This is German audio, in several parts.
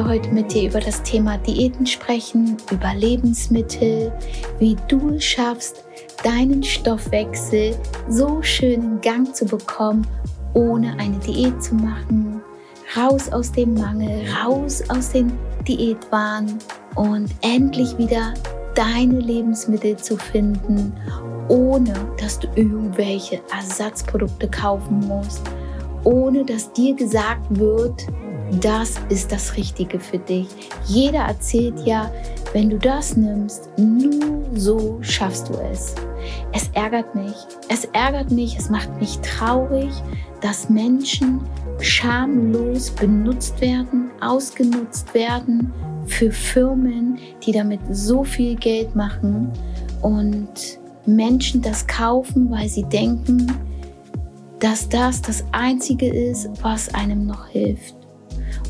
möchte heute mit dir über das Thema Diäten sprechen, über Lebensmittel, wie du es schaffst, deinen Stoffwechsel so schön in Gang zu bekommen, ohne eine Diät zu machen. Raus aus dem Mangel, raus aus den Diätwahn und endlich wieder deine Lebensmittel zu finden, ohne dass du irgendwelche Ersatzprodukte kaufen musst, ohne dass dir gesagt wird, das ist das Richtige für dich. Jeder erzählt ja, wenn du das nimmst, nur so schaffst du es. Es ärgert mich. Es ärgert mich, es macht mich traurig, dass Menschen schamlos benutzt werden, ausgenutzt werden für Firmen, die damit so viel Geld machen und Menschen das kaufen, weil sie denken, dass das das Einzige ist, was einem noch hilft.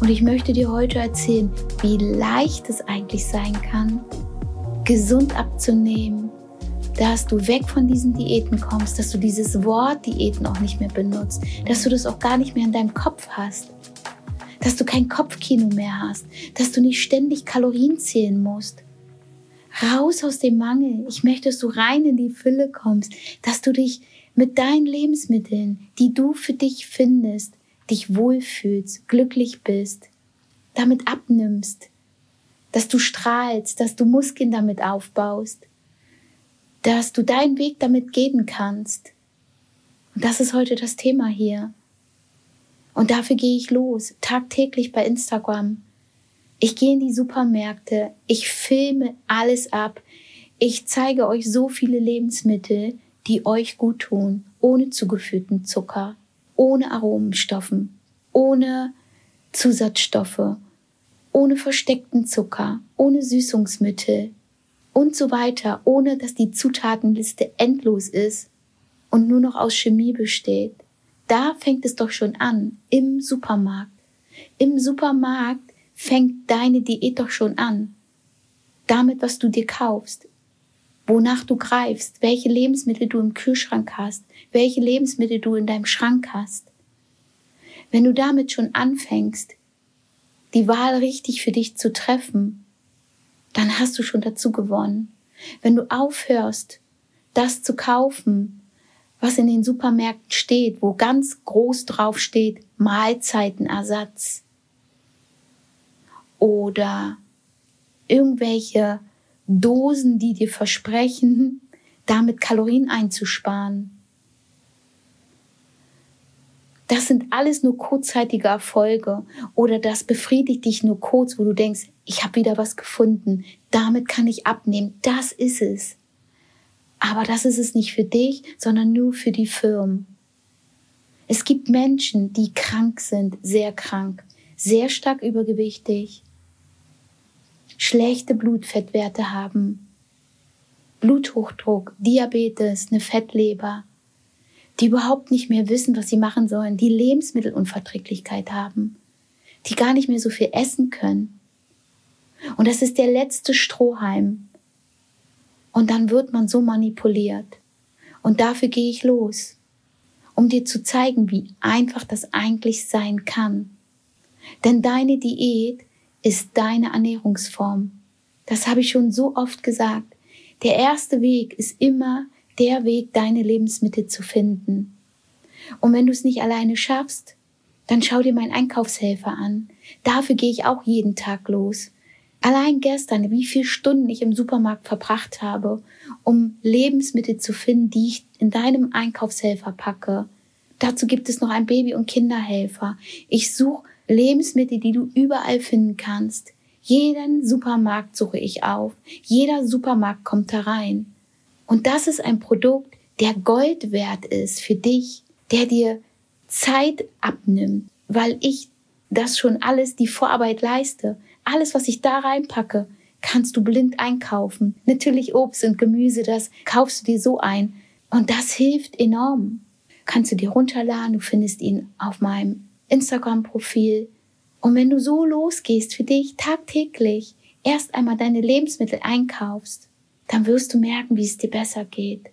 Und ich möchte dir heute erzählen, wie leicht es eigentlich sein kann, gesund abzunehmen, dass du weg von diesen Diäten kommst, dass du dieses Wort Diäten auch nicht mehr benutzt, dass du das auch gar nicht mehr in deinem Kopf hast, dass du kein Kopfkino mehr hast, dass du nicht ständig Kalorien zählen musst. Raus aus dem Mangel. Ich möchte, dass du rein in die Fülle kommst, dass du dich mit deinen Lebensmitteln, die du für dich findest, dich wohlfühlst, glücklich bist, damit abnimmst, dass du strahlst, dass du Muskeln damit aufbaust, dass du deinen Weg damit gehen kannst. Und das ist heute das Thema hier. Und dafür gehe ich los, tagtäglich bei Instagram. Ich gehe in die Supermärkte, ich filme alles ab, ich zeige euch so viele Lebensmittel, die euch gut tun, ohne zugeführten Zucker, ohne Aromenstoffen, ohne Zusatzstoffe, ohne versteckten Zucker, ohne Süßungsmittel und so weiter, ohne dass die Zutatenliste endlos ist und nur noch aus Chemie besteht. Da fängt es doch schon an, im Supermarkt. Im Supermarkt fängt deine Diät doch schon an. Damit, was du dir kaufst, wonach du greifst, welche Lebensmittel du im Kühlschrank hast, welche Lebensmittel du in deinem Schrank hast. Wenn du damit schon anfängst, die Wahl richtig für dich zu treffen, dann hast du schon dazu gewonnen. Wenn du aufhörst, das zu kaufen, was in den Supermärkten steht, wo ganz groß drauf steht, Mahlzeitenersatz oder irgendwelche Dosen, die dir versprechen, damit Kalorien einzusparen. Das sind alles nur kurzzeitige Erfolge oder das befriedigt dich nur kurz, wo du denkst, ich habe wieder was gefunden, damit kann ich abnehmen, das ist es. Aber das ist es nicht für dich, sondern nur für die Firmen. Es gibt Menschen, die krank sind, sehr krank, sehr stark übergewichtig, schlechte Blutfettwerte haben, Bluthochdruck, Diabetes, eine Fettleber, die überhaupt nicht mehr wissen, was sie machen sollen, die Lebensmittelunverträglichkeit haben, die gar nicht mehr so viel essen können. Und das ist der letzte Strohhalm. Und dann wird man so manipuliert. Und dafür gehe ich los, um dir zu zeigen, wie einfach das eigentlich sein kann. Denn deine Diät ist deine Ernährungsform. Das habe ich schon so oft gesagt. Der erste Weg ist immer der Weg, deine Lebensmittel zu finden. Und wenn du es nicht alleine schaffst, dann schau dir meinen Einkaufshelfer an. Dafür gehe ich auch jeden Tag los. Allein gestern, wie viele Stunden ich im Supermarkt verbracht habe, um Lebensmittel zu finden, die ich in deinem Einkaufshelfer packe. Dazu gibt es noch ein Baby- und Kinderhelfer. Ich suche Lebensmittel, die du überall finden kannst. Jeden Supermarkt suche ich auf. Jeder Supermarkt kommt da rein. Und das ist ein Produkt, der Gold wert ist für dich, der dir Zeit abnimmt, weil ich das schon alles, die Vorarbeit leiste. Alles, was ich da reinpacke, kannst du blind einkaufen. Natürlich Obst und Gemüse, das kaufst du dir so ein. Und das hilft enorm. Kannst du dir runterladen, du findest ihn auf meinem Instagram-Profil. Und wenn du so losgehst für dich tagtäglich, erst einmal deine Lebensmittel einkaufst, dann wirst du merken, wie es dir besser geht.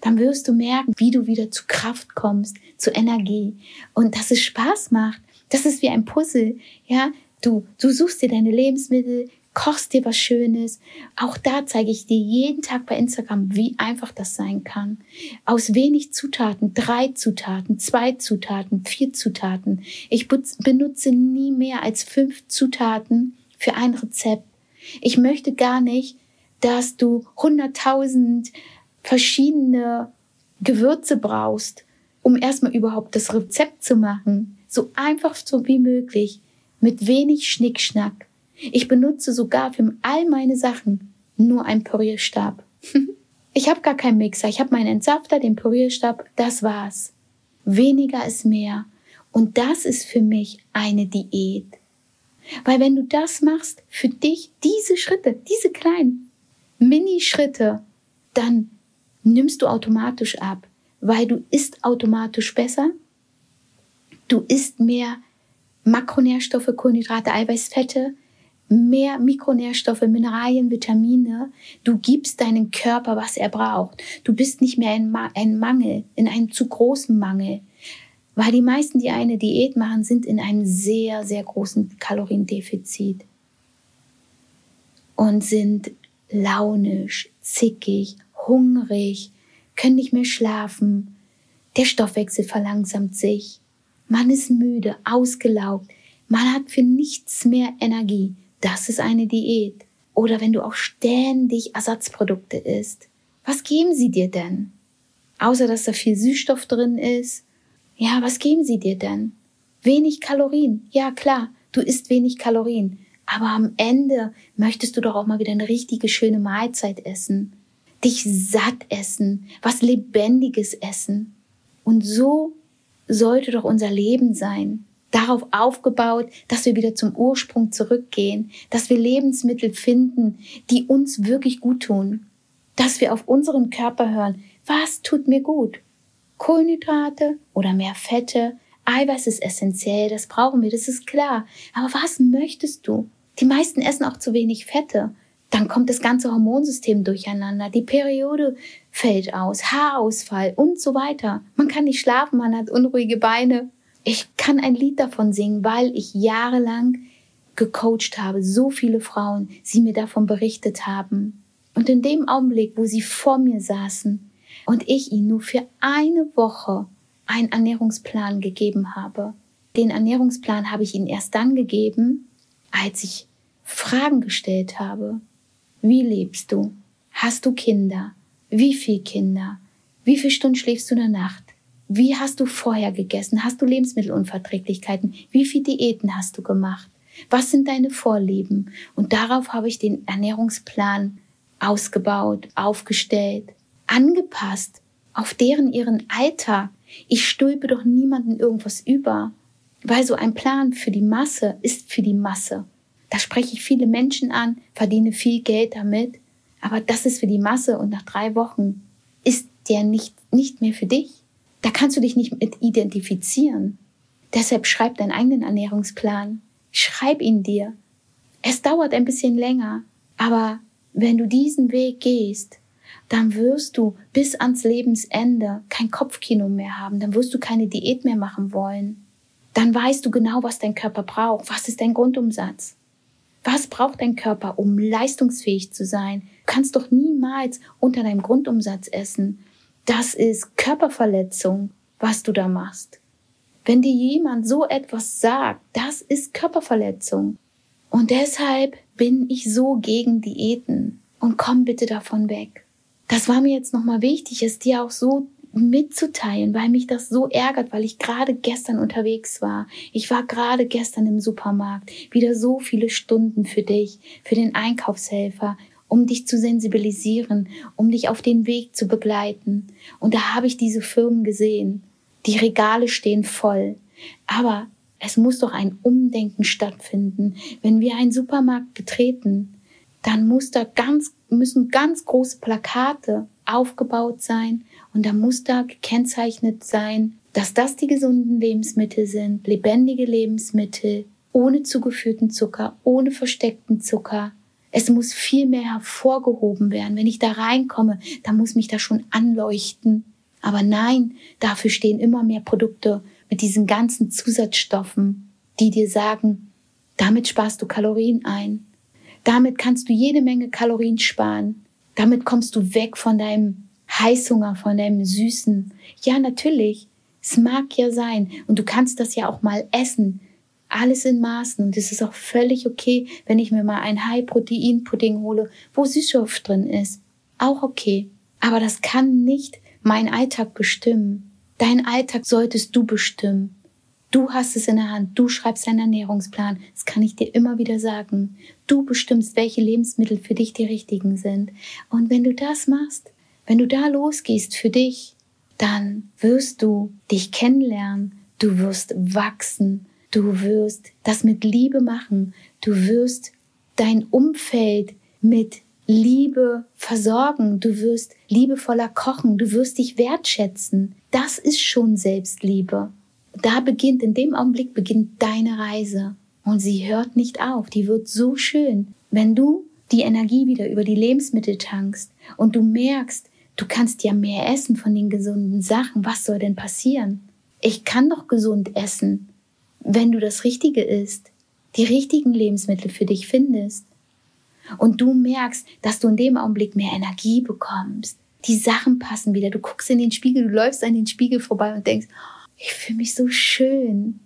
Dann wirst du merken, wie du wieder zu Kraft kommst, zu Energie und dass es Spaß macht. Das ist wie ein Puzzle, ja. Du, du suchst dir deine Lebensmittel, kochst dir was Schönes. Auch da zeige ich dir jeden Tag bei Instagram, wie einfach das sein kann. Aus wenig Zutaten, drei Zutaten, zwei Zutaten, vier Zutaten. Ich benutze nie mehr als fünf Zutaten für ein Rezept. Ich möchte gar nicht, dass du hunderttausend verschiedene Gewürze brauchst, um erstmal überhaupt das Rezept zu machen. So einfach so wie möglich, mit wenig Schnickschnack. Ich benutze sogar für all meine Sachen nur einen Pürierstab. ich habe gar keinen Mixer. Ich habe meinen Entsafter, den Pürierstab. Das war's. Weniger ist mehr. Und das ist für mich eine Diät. Weil wenn du das machst, für dich diese Schritte, diese kleinen Mini-Schritte, dann nimmst du automatisch ab, weil du isst automatisch besser, du isst mehr Makronährstoffe, Kohlenhydrate, Eiweißfette, mehr Mikronährstoffe, Mineralien, Vitamine. Du gibst deinem Körper, was er braucht. Du bist nicht mehr ein, Ma ein Mangel, in einem zu großen Mangel. Weil die meisten, die eine Diät machen, sind in einem sehr, sehr großen Kaloriendefizit und sind launisch, zickig, hungrig, können nicht mehr schlafen. Der Stoffwechsel verlangsamt sich. Man ist müde, ausgelaugt. Man hat für nichts mehr Energie. Das ist eine Diät. Oder wenn du auch ständig Ersatzprodukte isst. Was geben sie dir denn? Außer dass da viel Süßstoff drin ist. Ja, was geben sie dir denn? Wenig Kalorien. Ja, klar, du isst wenig Kalorien. Aber am Ende möchtest du doch auch mal wieder eine richtige schöne Mahlzeit essen. Dich satt essen, was Lebendiges essen. Und so sollte doch unser Leben sein darauf aufgebaut, dass wir wieder zum Ursprung zurückgehen, dass wir Lebensmittel finden, die uns wirklich gut tun, dass wir auf unseren Körper hören, was tut mir gut? Kohlenhydrate oder mehr Fette, Eiweiß ist essentiell, das brauchen wir, das ist klar. Aber was möchtest du? Die meisten essen auch zu wenig Fette. Dann kommt das ganze Hormonsystem durcheinander, die Periode fällt aus, Haarausfall und so weiter. Man kann nicht schlafen, man hat unruhige Beine, ich kann ein Lied davon singen, weil ich jahrelang gecoacht habe, so viele Frauen, sie mir davon berichtet haben. Und in dem Augenblick, wo sie vor mir saßen und ich ihnen nur für eine Woche einen Ernährungsplan gegeben habe, den Ernährungsplan habe ich ihnen erst dann gegeben, als ich Fragen gestellt habe. Wie lebst du? Hast du Kinder? Wie viele Kinder? Wie viele Stunden schläfst du in der Nacht? Wie hast du vorher gegessen? Hast du Lebensmittelunverträglichkeiten? Wie viele Diäten hast du gemacht? Was sind deine Vorlieben? Und darauf habe ich den Ernährungsplan ausgebaut, aufgestellt, angepasst auf deren ihren Alltag. Ich stülpe doch niemanden irgendwas über, weil so ein Plan für die Masse ist für die Masse. Da spreche ich viele Menschen an, verdiene viel Geld damit, aber das ist für die Masse und nach drei Wochen ist der nicht, nicht mehr für dich. Da kannst du dich nicht mit identifizieren. Deshalb schreib deinen eigenen Ernährungsplan. Schreib ihn dir. Es dauert ein bisschen länger, aber wenn du diesen Weg gehst, dann wirst du bis ans Lebensende kein Kopfkino mehr haben, dann wirst du keine Diät mehr machen wollen. Dann weißt du genau, was dein Körper braucht. Was ist dein Grundumsatz? Was braucht dein Körper, um leistungsfähig zu sein? Du kannst doch niemals unter deinem Grundumsatz essen. Das ist Körperverletzung, was du da machst. Wenn dir jemand so etwas sagt, das ist Körperverletzung. Und deshalb bin ich so gegen Diäten und komm bitte davon weg. Das war mir jetzt nochmal wichtig, es dir auch so mitzuteilen, weil mich das so ärgert, weil ich gerade gestern unterwegs war. Ich war gerade gestern im Supermarkt, wieder so viele Stunden für dich, für den Einkaufshelfer um dich zu sensibilisieren, um dich auf den Weg zu begleiten. Und da habe ich diese Firmen gesehen. Die Regale stehen voll. Aber es muss doch ein Umdenken stattfinden. Wenn wir einen Supermarkt betreten, dann muss da ganz, müssen ganz große Plakate aufgebaut sein und da muss da gekennzeichnet sein, dass das die gesunden Lebensmittel sind, lebendige Lebensmittel, ohne zugeführten Zucker, ohne versteckten Zucker, es muss viel mehr hervorgehoben werden. Wenn ich da reinkomme, dann muss mich das schon anleuchten. Aber nein, dafür stehen immer mehr Produkte mit diesen ganzen Zusatzstoffen, die dir sagen, Damit sparst du Kalorien ein. Damit kannst du jede Menge Kalorien sparen. Damit kommst du weg von deinem Heißhunger, von deinem Süßen. Ja, natürlich. Es mag ja sein. Und du kannst das ja auch mal essen. Alles in Maßen. Und es ist auch völlig okay, wenn ich mir mal ein High-Protein-Pudding hole, wo Süßstoff drin ist. Auch okay. Aber das kann nicht mein Alltag bestimmen. Dein Alltag solltest du bestimmen. Du hast es in der Hand, du schreibst deinen Ernährungsplan, das kann ich dir immer wieder sagen. Du bestimmst, welche Lebensmittel für dich die richtigen sind. Und wenn du das machst, wenn du da losgehst für dich, dann wirst du dich kennenlernen, du wirst wachsen, du wirst das mit Liebe machen, du wirst dein Umfeld mit Liebe versorgen, du wirst liebevoller kochen, du wirst dich wertschätzen. Das ist schon Selbstliebe da beginnt, in dem Augenblick beginnt deine Reise. Und sie hört nicht auf. Die wird so schön. Wenn du die Energie wieder über die Lebensmittel tankst und du merkst, du kannst ja mehr essen von den gesunden Sachen. Was soll denn passieren? Ich kann doch gesund essen, wenn du das Richtige isst, die richtigen Lebensmittel für dich findest. Und du merkst, dass du in dem Augenblick mehr Energie bekommst. Die Sachen passen wieder. Du guckst in den Spiegel, du läufst an den Spiegel vorbei und denkst, ich fühle mich so schön.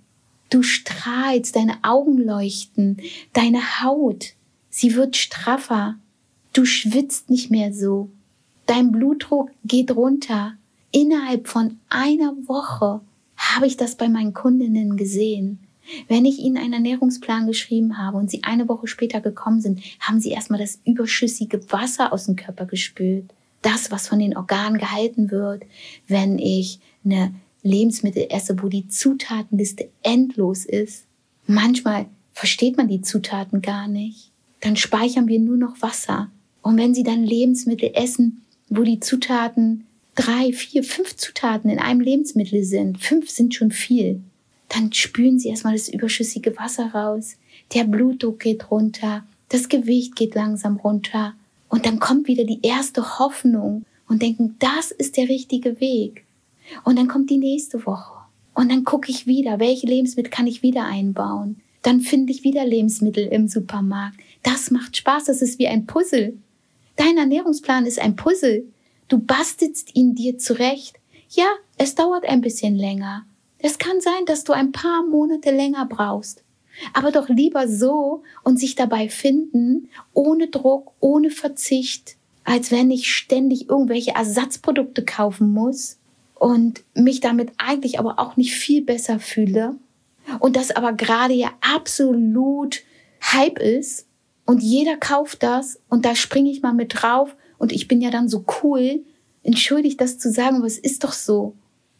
Du strahlst, deine Augen leuchten, deine Haut, sie wird straffer. Du schwitzt nicht mehr so. Dein Blutdruck geht runter. Innerhalb von einer Woche habe ich das bei meinen Kundinnen gesehen. Wenn ich ihnen einen Ernährungsplan geschrieben habe und sie eine Woche später gekommen sind, haben sie erstmal das überschüssige Wasser aus dem Körper gespült. Das, was von den Organen gehalten wird. Wenn ich eine Lebensmittel esse, wo die Zutatenliste endlos ist. Manchmal versteht man die Zutaten gar nicht. Dann speichern wir nur noch Wasser. Und wenn Sie dann Lebensmittel essen, wo die Zutaten drei, vier, fünf Zutaten in einem Lebensmittel sind, fünf sind schon viel, dann spülen Sie erstmal das überschüssige Wasser raus. Der Blutdruck geht runter, das Gewicht geht langsam runter. Und dann kommt wieder die erste Hoffnung und denken, das ist der richtige Weg. Und dann kommt die nächste Woche. Und dann gucke ich wieder, welche Lebensmittel kann ich wieder einbauen. Dann finde ich wieder Lebensmittel im Supermarkt. Das macht Spaß, das ist wie ein Puzzle. Dein Ernährungsplan ist ein Puzzle. Du bastelst ihn dir zurecht. Ja, es dauert ein bisschen länger. Es kann sein, dass du ein paar Monate länger brauchst. Aber doch lieber so und sich dabei finden, ohne Druck, ohne Verzicht, als wenn ich ständig irgendwelche Ersatzprodukte kaufen muss und mich damit eigentlich aber auch nicht viel besser fühle und das aber gerade ja absolut Hype ist und jeder kauft das und da springe ich mal mit drauf und ich bin ja dann so cool, entschuldigt das zu sagen, aber es ist doch so.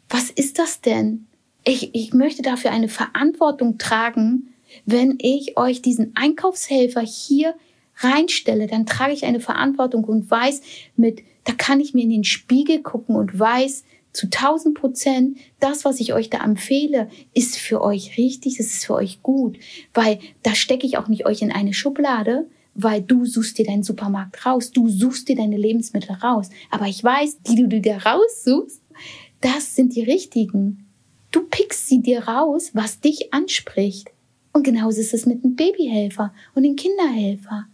Was ist das denn? Ich, ich möchte dafür eine Verantwortung tragen, wenn ich euch diesen Einkaufshelfer hier reinstelle, dann trage ich eine Verantwortung und weiß mit, da kann ich mir in den Spiegel gucken und weiß, zu 1000 Prozent, das, was ich euch da empfehle, ist für euch richtig, es ist für euch gut, weil da stecke ich auch nicht euch in eine Schublade, weil du suchst dir deinen Supermarkt raus, du suchst dir deine Lebensmittel raus. Aber ich weiß, die du dir raussuchst, das sind die richtigen. Du pickst sie dir raus, was dich anspricht. Und genauso ist es mit dem Babyhelfer und dem Kinderhelfer.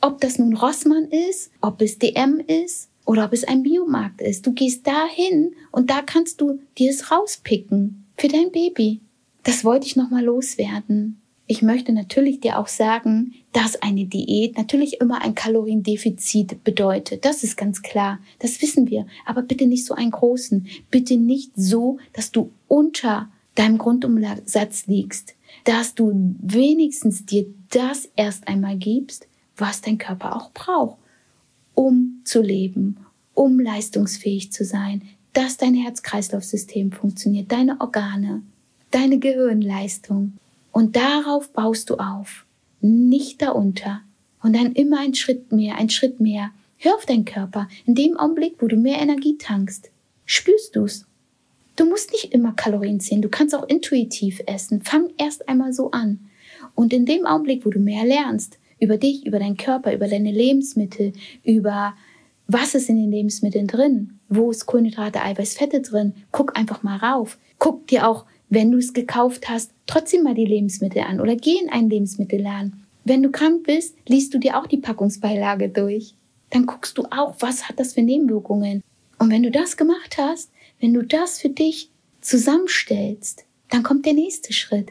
Ob das nun Rossmann ist, ob es DM ist, oder ob es ein Biomarkt ist. Du gehst dahin und da kannst du dir es rauspicken für dein Baby. Das wollte ich nochmal loswerden. Ich möchte natürlich dir auch sagen, dass eine Diät natürlich immer ein Kaloriendefizit bedeutet. Das ist ganz klar. Das wissen wir. Aber bitte nicht so einen großen. Bitte nicht so, dass du unter deinem Grundumsatz liegst. Dass du wenigstens dir das erst einmal gibst, was dein Körper auch braucht um zu leben, um leistungsfähig zu sein, dass dein Herz-Kreislauf-System funktioniert, deine Organe, deine Gehirnleistung. Und darauf baust du auf, nicht darunter. Und dann immer ein Schritt mehr, ein Schritt mehr. Hör auf deinen Körper. In dem Augenblick, wo du mehr Energie tankst, spürst du's. Du musst nicht immer Kalorien zählen. Du kannst auch intuitiv essen. Fang erst einmal so an. Und in dem Augenblick, wo du mehr lernst, über dich, über deinen Körper, über deine Lebensmittel, über was ist in den Lebensmitteln drin, wo ist Kohlenhydrate, Eiweiß, Fette drin. Guck einfach mal rauf. Guck dir auch wenn du es gekauft hast, trotzdem mal die Lebensmittel an oder geh in einen Lebensmittelladen. Wenn du krank bist, liest du dir auch die Packungsbeilage durch. Dann guckst du auch, was hat das für Nebenwirkungen. Und wenn du das gemacht hast, wenn du das für dich zusammenstellst, dann kommt der nächste Schritt.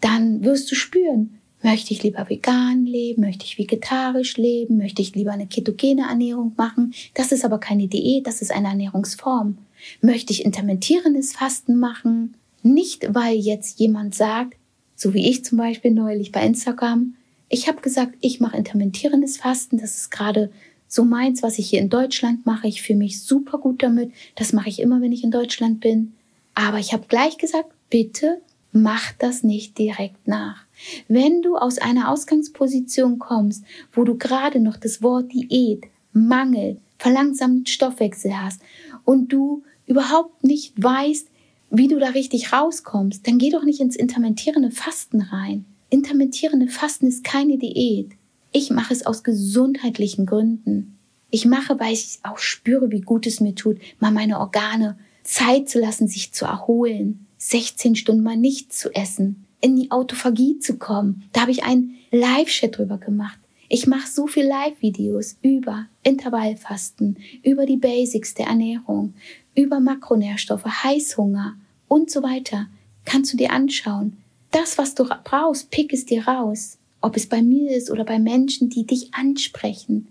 Dann wirst du spüren, möchte ich lieber vegan leben, möchte ich vegetarisch leben, möchte ich lieber eine ketogene Ernährung machen. Das ist aber keine Diät, das ist eine Ernährungsform. Möchte ich intermittierendes Fasten machen? Nicht, weil jetzt jemand sagt, so wie ich zum Beispiel neulich bei Instagram, ich habe gesagt, ich mache intermittierendes Fasten, das ist gerade so meins, was ich hier in Deutschland mache. Ich fühle mich super gut damit. Das mache ich immer, wenn ich in Deutschland bin. Aber ich habe gleich gesagt, bitte mach das nicht direkt nach. Wenn du aus einer Ausgangsposition kommst, wo du gerade noch das Wort Diät, Mangel, verlangsamten Stoffwechsel hast und du überhaupt nicht weißt, wie du da richtig rauskommst, dann geh doch nicht ins intermittierende Fasten rein. Intermittierende Fasten ist keine Diät. Ich mache es aus gesundheitlichen Gründen. Ich mache, weil ich auch spüre, wie gut es mir tut, mal meine Organe Zeit zu lassen, sich zu erholen, 16 Stunden mal nichts zu essen, in die Autophagie zu kommen. Da habe ich einen Live-Chat drüber gemacht. Ich mache so viel Live-Videos über Intervallfasten, über die Basics der Ernährung, über Makronährstoffe, Heißhunger und so weiter. Kannst du dir anschauen. Das, was du brauchst, pick es dir raus. Ob es bei mir ist oder bei Menschen, die dich ansprechen,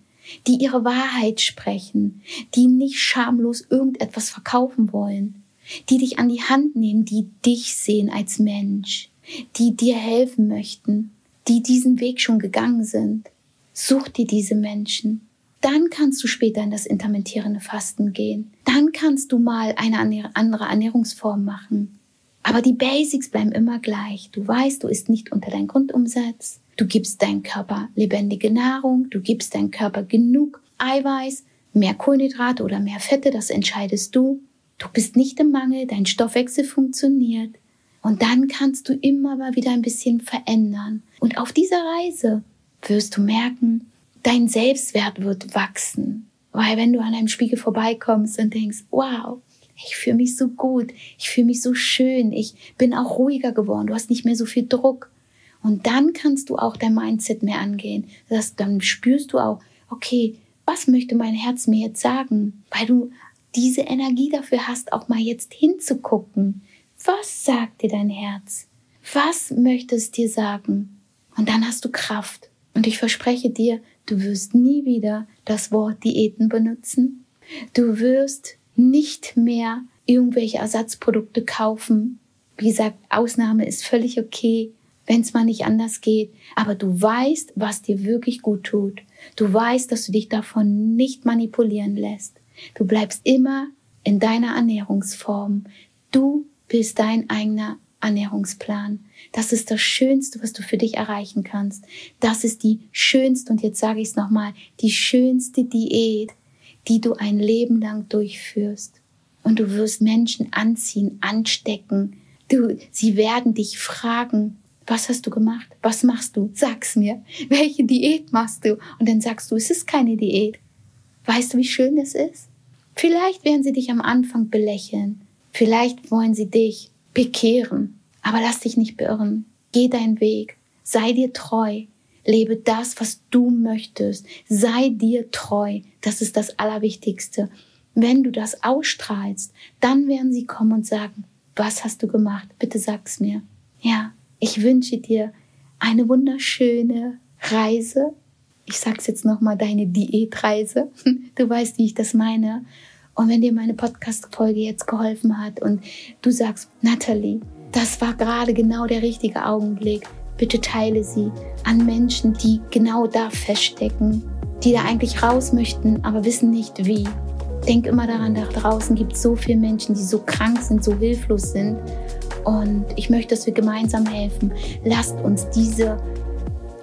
die ihre Wahrheit sprechen, die nicht schamlos irgendetwas verkaufen wollen, die dich an die Hand nehmen, die dich sehen als Mensch, die dir helfen möchten, die diesen Weg schon gegangen sind. Such dir diese Menschen. Dann kannst du später in das intermittierende Fasten gehen. Dann kannst du mal eine andere Ernährungsform machen. Aber die Basics bleiben immer gleich. Du weißt, du isst nicht unter deinen Grundumsatz. Du gibst deinem Körper lebendige Nahrung. Du gibst deinem Körper genug Eiweiß, mehr Kohlenhydrate oder mehr Fette. Das entscheidest du. Du bist nicht im Mangel. Dein Stoffwechsel funktioniert. Und dann kannst du immer mal wieder ein bisschen verändern. Und auf dieser Reise wirst du merken, dein Selbstwert wird wachsen. Weil wenn du an einem Spiegel vorbeikommst und denkst, wow, ich fühle mich so gut, ich fühle mich so schön, ich bin auch ruhiger geworden, du hast nicht mehr so viel Druck. Und dann kannst du auch dein Mindset mehr angehen. Das, dann spürst du auch, okay, was möchte mein Herz mir jetzt sagen? Weil du diese Energie dafür hast, auch mal jetzt hinzugucken. Was sagt dir dein Herz? Was möchte es dir sagen? Und dann hast du Kraft. Und ich verspreche dir, du wirst nie wieder das Wort Diäten benutzen. Du wirst nicht mehr irgendwelche Ersatzprodukte kaufen. Wie gesagt, Ausnahme ist völlig okay, wenn es mal nicht anders geht. Aber du weißt, was dir wirklich gut tut. Du weißt, dass du dich davon nicht manipulieren lässt. Du bleibst immer in deiner Ernährungsform. Du bist dein eigener Ernährungsplan. Das ist das Schönste, was du für dich erreichen kannst. Das ist die schönste, und jetzt sage ich es nochmal, die schönste Diät, die du ein Leben lang durchführst. Und du wirst Menschen anziehen, anstecken. Du, sie werden dich fragen, was hast du gemacht? Was machst du? Sag's mir. Welche Diät machst du? Und dann sagst du, es ist keine Diät. Weißt du, wie schön das ist? Vielleicht werden sie dich am Anfang belächeln. Vielleicht wollen sie dich bekehren, aber lass dich nicht beirren. Geh deinen Weg, sei dir treu, lebe das, was du möchtest, sei dir treu. Das ist das Allerwichtigste. Wenn du das ausstrahlst, dann werden sie kommen und sagen, was hast du gemacht? Bitte sag's mir. Ja, ich wünsche dir eine wunderschöne Reise. Ich sag's jetzt nochmal, deine Diätreise. Du weißt, wie ich das meine. Und wenn dir meine Podcast-Folge jetzt geholfen hat und du sagst, Natalie, das war gerade genau der richtige Augenblick, bitte teile sie an Menschen, die genau da feststecken, die da eigentlich raus möchten, aber wissen nicht wie. Denk immer daran, da draußen gibt es so viele Menschen, die so krank sind, so hilflos sind. Und ich möchte, dass wir gemeinsam helfen. Lasst uns diese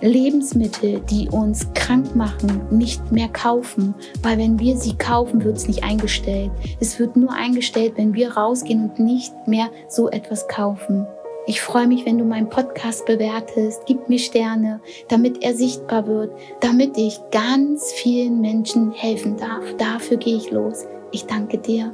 Lebensmittel, die uns krank machen, nicht mehr kaufen, weil wenn wir sie kaufen, wird es nicht eingestellt. Es wird nur eingestellt, wenn wir rausgehen und nicht mehr so etwas kaufen. Ich freue mich, wenn du meinen Podcast bewertest. Gib mir Sterne, damit er sichtbar wird, damit ich ganz vielen Menschen helfen darf. Dafür gehe ich los. Ich danke dir.